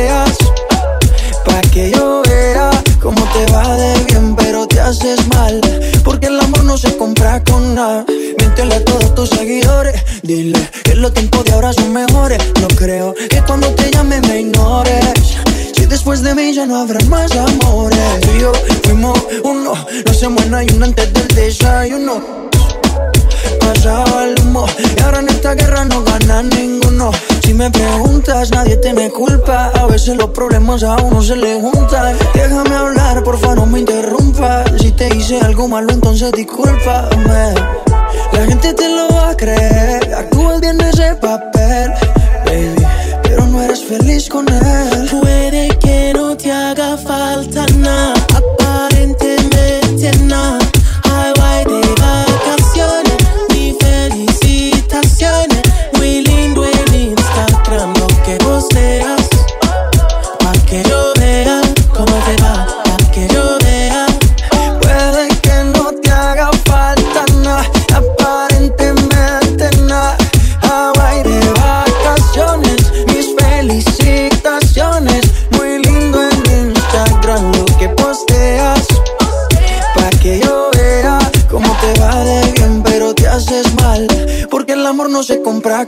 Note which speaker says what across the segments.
Speaker 1: veas, pa' que yo vea cómo te va de bien, pero te haces mal, porque el amor no se compra con nada. Míntele a todos tus seguidores, dile que los tiempos de ahora son mejores. No creo que cuando te llame me ignores. Si después de mí ya no habrá más amores. Tú y yo fuimos uno, no se muera y uno antes del desayuno pasaba el humo Y ahora en esta guerra no gana ninguno. Si me preguntas, nadie tiene culpa. A veces los problemas a uno se le juntan. Déjame hablar, porfa, no me interrumpas. Si te hice algo malo, entonces discúlpame. La gente te lo va a creer. Actúas bien ese papel, baby Pero no eres feliz con él.
Speaker 2: Puede que no te haga falta nada Aparentemente nada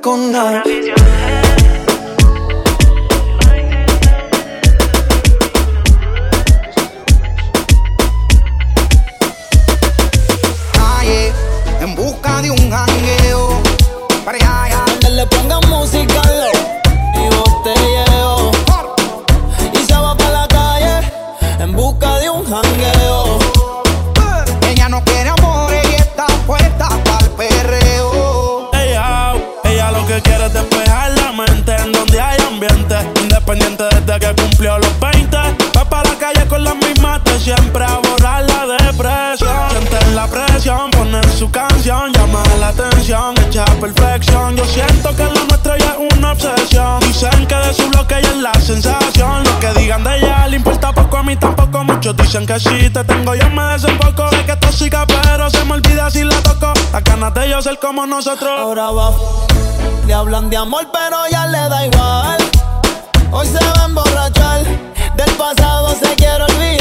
Speaker 1: con nada.
Speaker 3: en busca de un jangueo. Para allá,
Speaker 2: Donde le pongan música
Speaker 4: dicen que si te tengo, yo me desenfoco. Sé que es pero se me olvida si la toco. Las ganas de yo ser como nosotros.
Speaker 2: Ahora va. Le hablan de amor, pero ya le da igual. Hoy se va a emborrachar. Del pasado se quiere olvidar.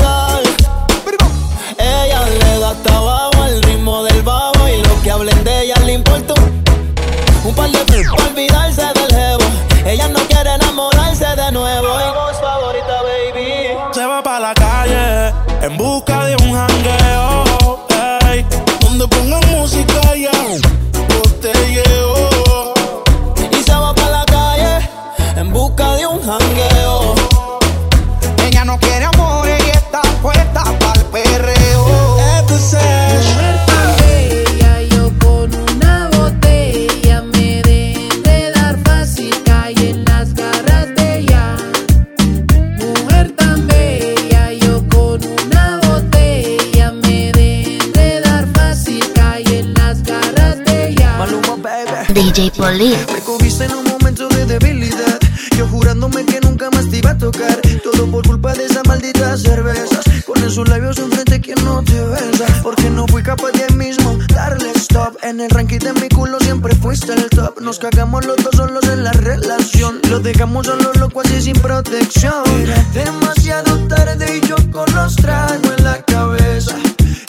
Speaker 5: DJ Polly.
Speaker 1: Me cogiste en un momento de debilidad. Yo jurándome que nunca más te iba a tocar. Todo por culpa de esas malditas cervezas. Con esos labios enfrente, quien no te besa? Porque no fui capaz de mismo darle stop. En el ranking de mi culo siempre fuiste el top. Nos cagamos los dos solos en la relación. Lo dejamos solo loco así sin protección. Era demasiado tarde y yo con los tragos en la cabeza.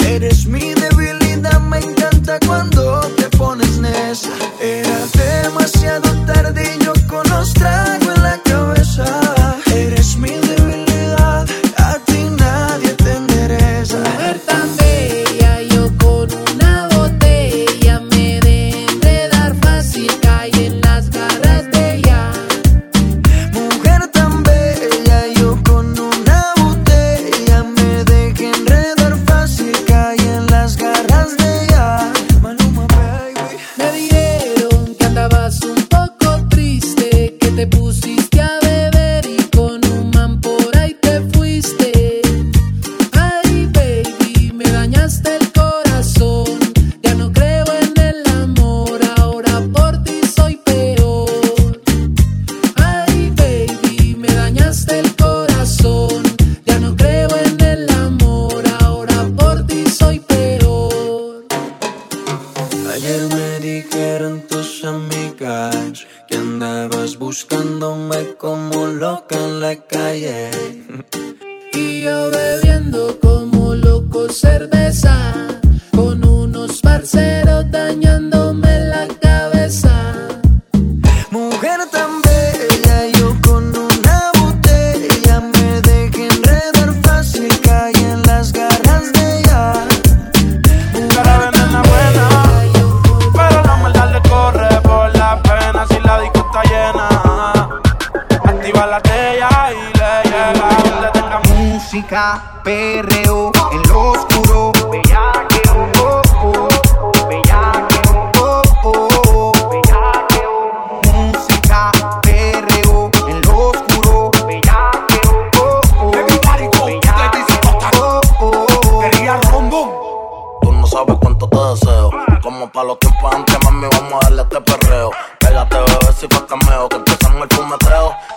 Speaker 1: Eres mi Con
Speaker 6: unos parceros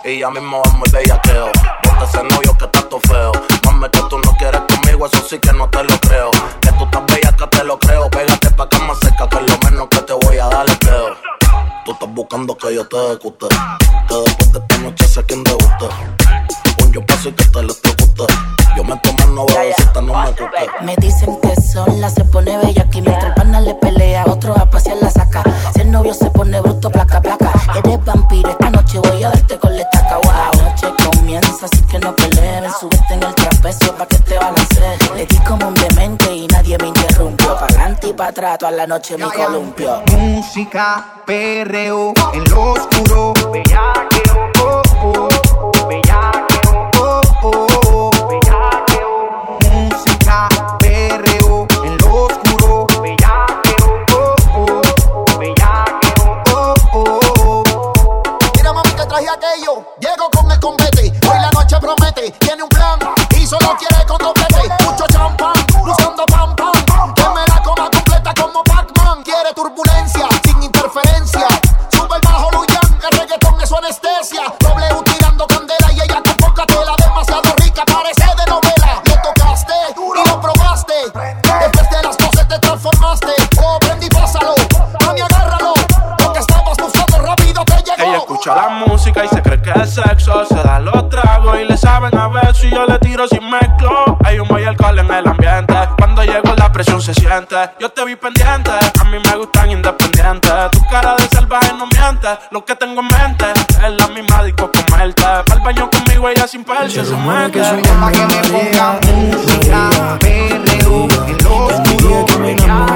Speaker 7: Y ya mismo vamos el bellaqueo. Bota ese novio que está todo feo. Mami, que tú no quieres conmigo, eso sí que no te lo creo. Que tú estás bella, que te lo creo. Pégate pa' que más cerca, que es lo menos que te voy a dar, creo. Tú estás buscando que yo te ejecute. Que después de esta noche sé quién te guste. Un yo paso y que te lo guste. Yo me tomo una bebecita, no me cuque.
Speaker 8: Me dicen que sola se pone bella que mientras el pana le pelea, otro a pasear la saca. Si el novio se pone bruto, placa, placa. Eres vampiro, trapecio pa' que te balancees. Le di como un demente y nadie me interrumpió. Pa' adelante y pa' atrás, toda la noche me columpio.
Speaker 9: Música, perreo, en lo oscuro. Bellaqueo, oh,
Speaker 10: me
Speaker 4: gustan independientes. Tu cara de salvaje no miente. Lo que tengo en mente es la misma disco comerte. Al baño conmigo ella sin perse se mueve.
Speaker 9: Pa' que me ponga música, perreo, en lo oscuro.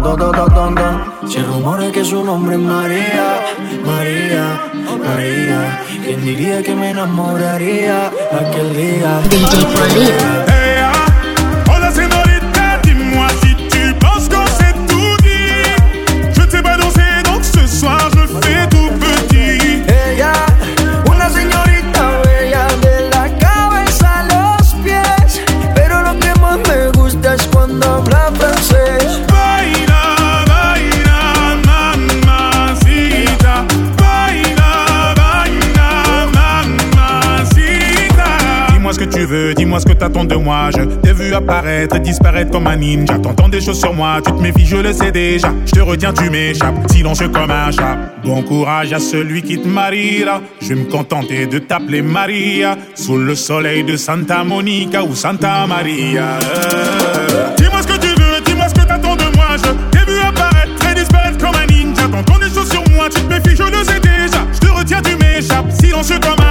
Speaker 1: todo, todo. Se rumora que su nombre es María, María, María. ¿Quién diría que me enamoraría aquel día?
Speaker 8: DJ Polito.
Speaker 11: Dis-moi ce
Speaker 1: que
Speaker 11: t'attends de moi. Je t'ai vu apparaître et disparaître comme un ninja. T'entends des choses sur moi, tu te méfies, je le sais déjà. Je te retiens, tu m'échappes, silencieux comme un chat. Bon courage à celui qui te mariera. Je vais me contenter de t'appeler Maria. Sous le soleil de Santa Monica ou Santa Maria. Dis-moi ce que tu veux, dis-moi ce que t'attends de moi. Je t'ai vu apparaître et disparaître comme un ninja. T'entends des choses sur moi, tu te méfies, je le sais déjà. Je te retiens, tu m'échappes, silencieux comme un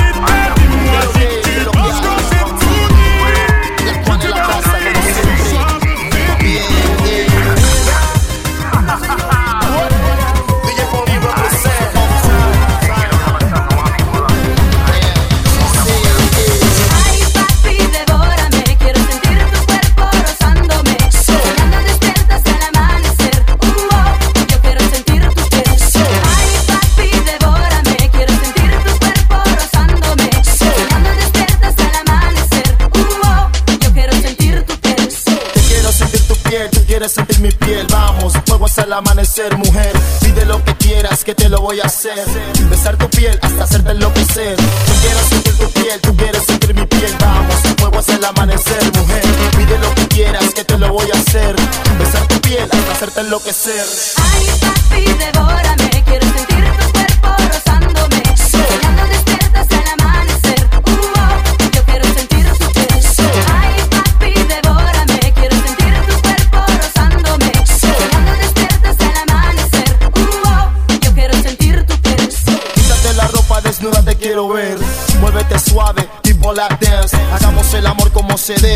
Speaker 9: Amanecer, mujer. Pide lo que quieras, que te lo voy a hacer. Besar tu piel hasta hacerte enloquecer. Tú quieres sentir tu piel, tú quieres sentir mi piel. Vamos, fuego hasta el amanecer, mujer. Pide lo que quieras, que te lo voy a hacer. Besar tu piel hasta hacerte enloquecer.
Speaker 12: Ay, papi, devórame,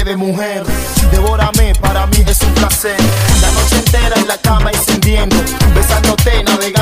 Speaker 9: debe, mujer. Devórame, para mí es un placer. La noche entera en la cama encendiendo. Besándote, navegando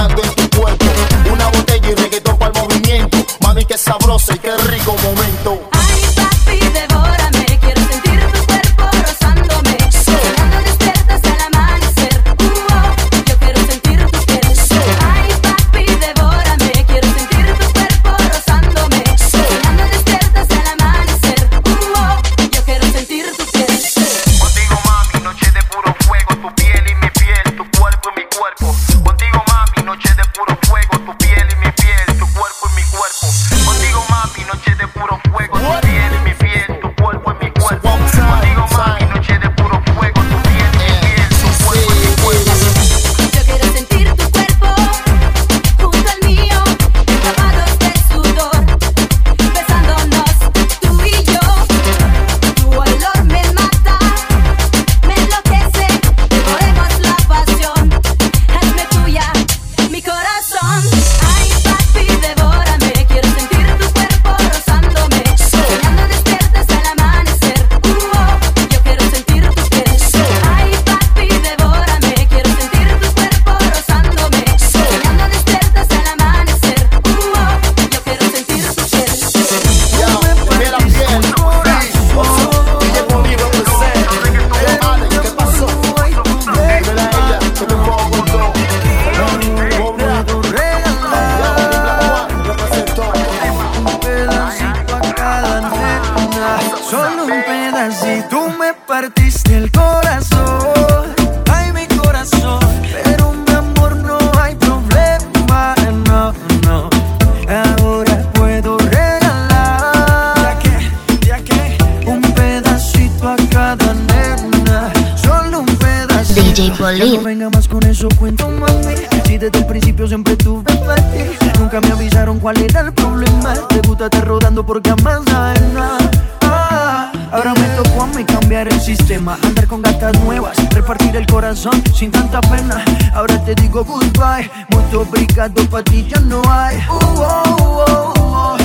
Speaker 1: no venga más con eso, cuento mami. Si desde el principio siempre tuve ti, nunca me avisaron cuál era el problema. Te gusta estar rodando porque sabes nada. Ah, Ahora me tocó a mí cambiar el sistema, andar con gatas nuevas, repartir el corazón sin tanta pena. Ahora te digo goodbye, muy obrigado, pa' ti ya no hay. Uh, oh, oh, oh.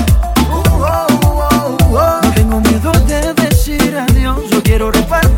Speaker 1: Uh. No tengo miedo de decir adiós, yo quiero repartirme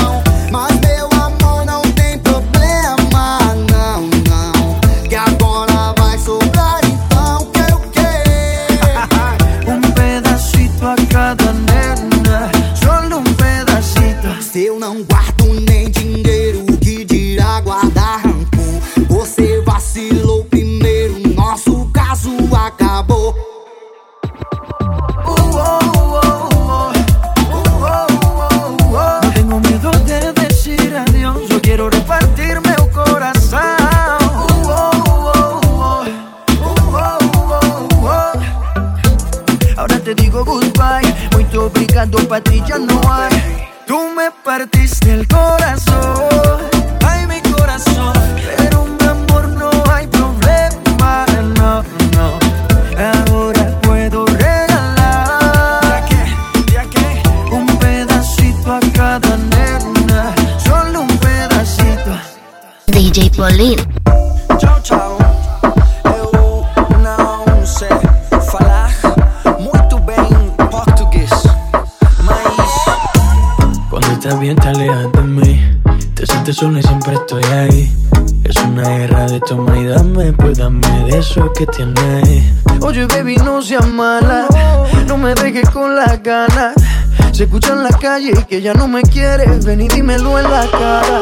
Speaker 5: DJ Polín.
Speaker 1: Tchau, tchau. Eu não sei falar muito bem português, mas
Speaker 13: Cuando estás bien te alejas de mí Te sientes sola y siempre estoy ahí Es una guerra de toma y dame Pues dame de eso que tienes
Speaker 1: Oye, baby, no seas mala. No me dejes con las ganas. Se escucha en la calle que ya no me quieres. Ven y dímelo en la cara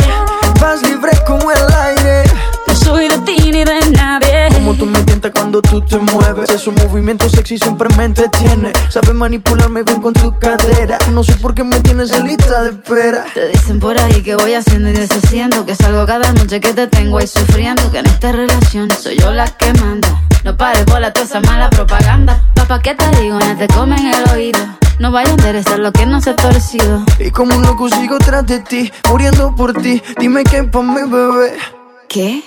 Speaker 1: como el aire.
Speaker 14: No soy de ti ni de nadie.
Speaker 1: Como tú me tientas cuando tú te mueves. Esos movimientos sexy siempre me entretiene. Sabes manipularme bien con tu cadera. No sé por qué me tienes en lista de espera.
Speaker 14: Te dicen por ahí que voy haciendo y deshaciendo Que salgo cada noche que te tengo ahí sufriendo Que en esta relación soy yo la que manda No pares bola toda esa mala propaganda. Papá, ¿qué te digo? No te comen el oído. No vaya a interesar lo que no se ha torcido.
Speaker 1: Y como un loco sigo tras de ti, muriendo por ti. Dime qué pa' mi bebé.
Speaker 14: ¿Qué?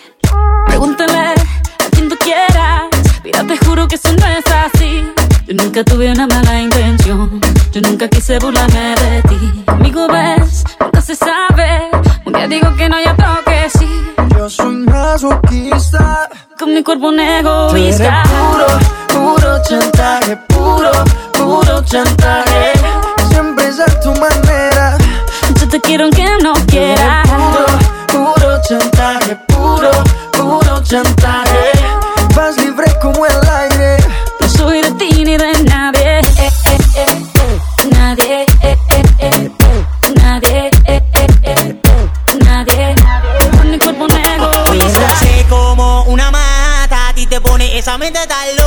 Speaker 14: Pregúntale a quien tú quieras. Mira, te juro que eso no es así. Yo nunca tuve una mala intención. Yo nunca quise burlarme de ti. Conmigo ves, nunca se sabe. Un día digo que no, y otro que sí
Speaker 1: Yo soy masoquista.
Speaker 14: Con mi cuerpo un egoísta
Speaker 1: puro, puro chantaje, puro, puro chantaje. Siempre es a tu manera.
Speaker 14: Yo te quiero aunque no quieras
Speaker 1: puro, puro chantaje, puro, puro chantaje.
Speaker 15: Pone esa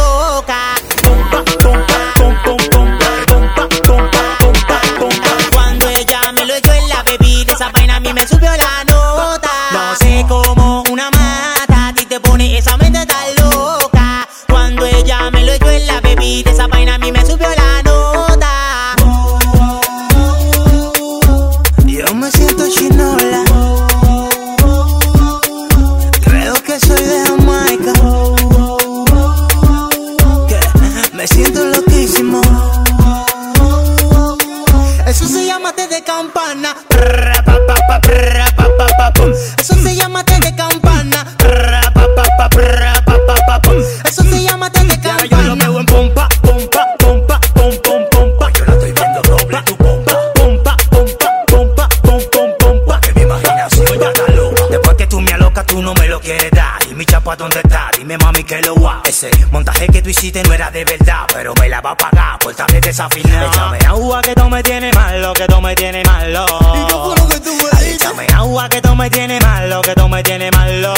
Speaker 15: Dime, mami, que lo guau. Ese montaje que tú hiciste no era de verdad, pero me la va a pagar por tarde desafinada. Échame agua que tú me tienes malo, que tú me tienes malo. ¿Y qué fue lo que tú me Échame agua que tú me tienes malo, que tú me tienes malo.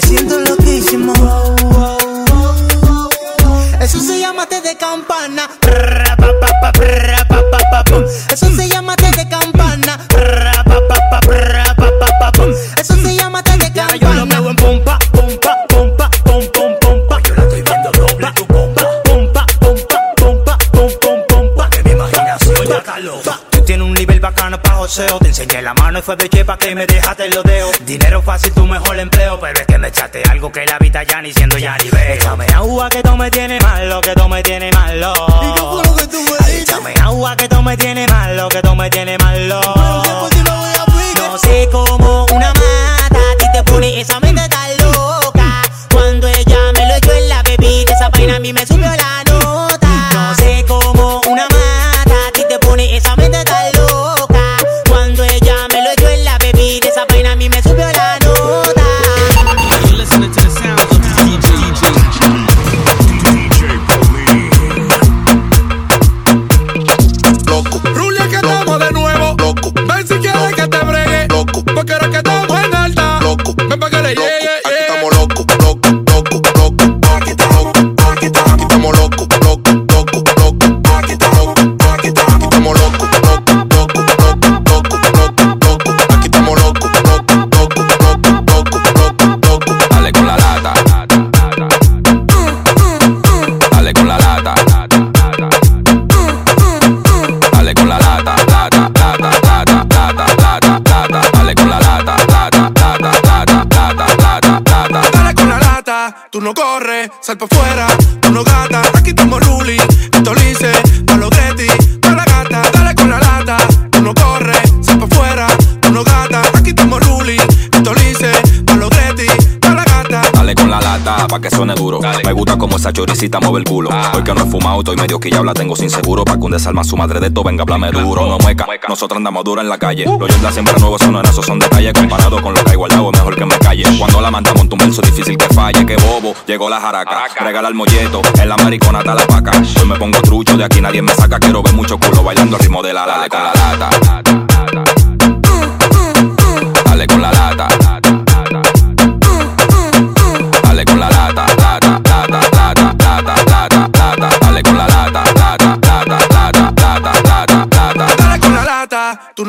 Speaker 15: Que me siento loquísimo. Eso se llama té de campana. Eso se llama té de campana. Eso se llama té de campana. Yo lo veo en pompa, pompa, pompa, pom, pom, pompa. Yo la estoy viendo doble tu pompa. Pompa, pompa, pompa, pom, pom, pompa. Que mi imaginación ya está loca. Tú tienes un nivel bacano pa' joseo. Enseñé la mano y fue de chepa que me dejaste los dedos. Dinero fácil, tu mejor empleo. Pero es que me echaste algo que la vida ya ni siendo ya ni veo. Échame agua que tú me tienes malo, que tú me tienes malo. ¿Y qué fue lo que tú me Échame agua que tú me tienes malo, que tú me tienes malo. No sé cómo
Speaker 16: tú no corres, sal pa' fuera, tú no gata, aquí estamos Luli, pa'
Speaker 17: que suene duro. Me gusta como esa choricita mueve el culo. Hoy que no he fumado, estoy medio que ya la tengo sin seguro. Pa' que un desalma su madre de esto venga, blame duro. No mueca, nosotros andamos duro en la calle. Los Jordan siempre nuevos son en esos son detalles. Comparado con lo que hay guardado, es mejor que me calle. Cuando la manda monta un verso difícil que falle. Que bobo, llegó la jaraca. Regala el molleto, en la maricona está la paca. Hoy me pongo trucho, de aquí nadie me saca. Quiero ver mucho culo bailando al ritmo de la lata. con la lata. Dale con la lata.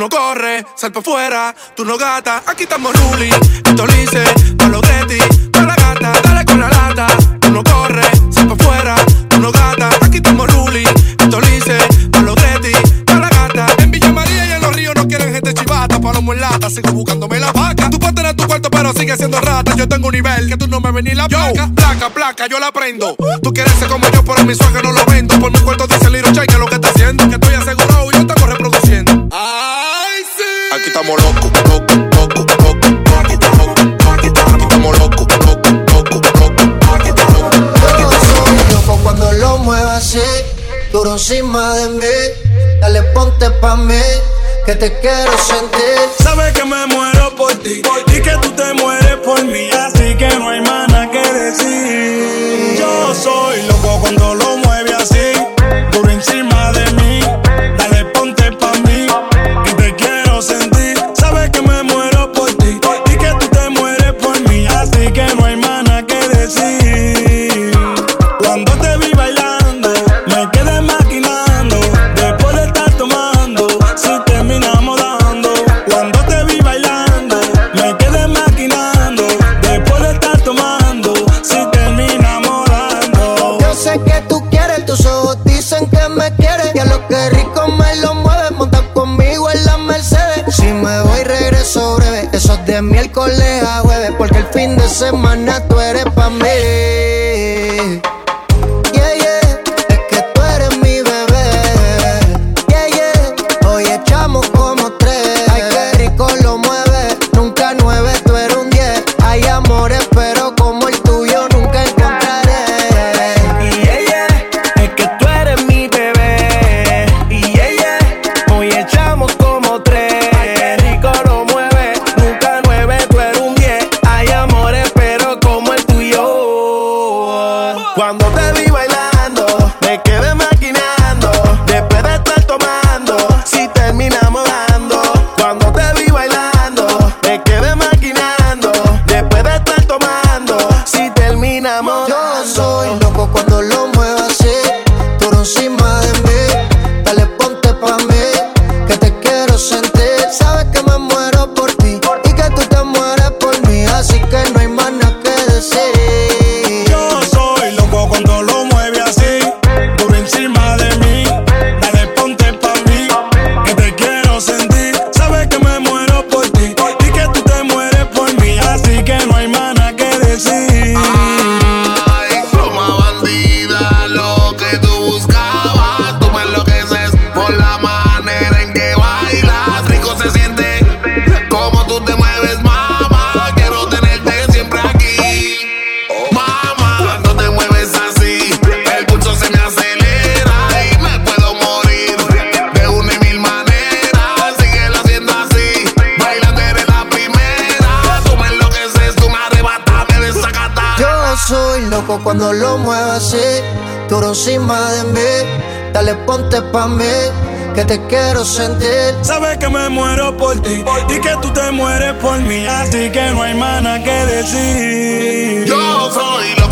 Speaker 16: No corres, sal pa' fuera, tú no gata, aquí estamos Luli, esto lice, pa' los pa' la gata, dale con la lata, tú no corres, sal pa' fuera, tú no gata, aquí estamos Luli, esto lice, pa' los pa' la gata. En Villa María y en los ríos no quieren gente chivata, palomo en lata, sigo buscándome la vaca. Tú puedes tener tu cuarto, pero sigue siendo rata, yo tengo un nivel que tú no me ven ni la placa. Placa, placa, yo la prendo. Tú quieres ser como yo, pero mi sueño no lo vendo. Por mi cuarto dice Liro Chay que lo que está haciendo, que estamos
Speaker 18: locos, locos, locos, locos. Aquí estamos locos, aquí estamos locos, locos, locos, locos.
Speaker 19: Loco cuando lo muevas así, duro encima de mí. Dale, ponte pa' mí, que te quiero sentir.
Speaker 4: Sabes que me muero por ti y que tú te mueres por mí, así que no hay más
Speaker 19: el fin de semana tú eres pa' mí.
Speaker 4: Cuando
Speaker 19: lo muevas así, duro encima de mí. Dale, ponte pa' mí, que te quiero sentir. Sabes que me muero por ti y que tú te mueres por mí, así que no hay nada que decir.
Speaker 4: Yo soy lo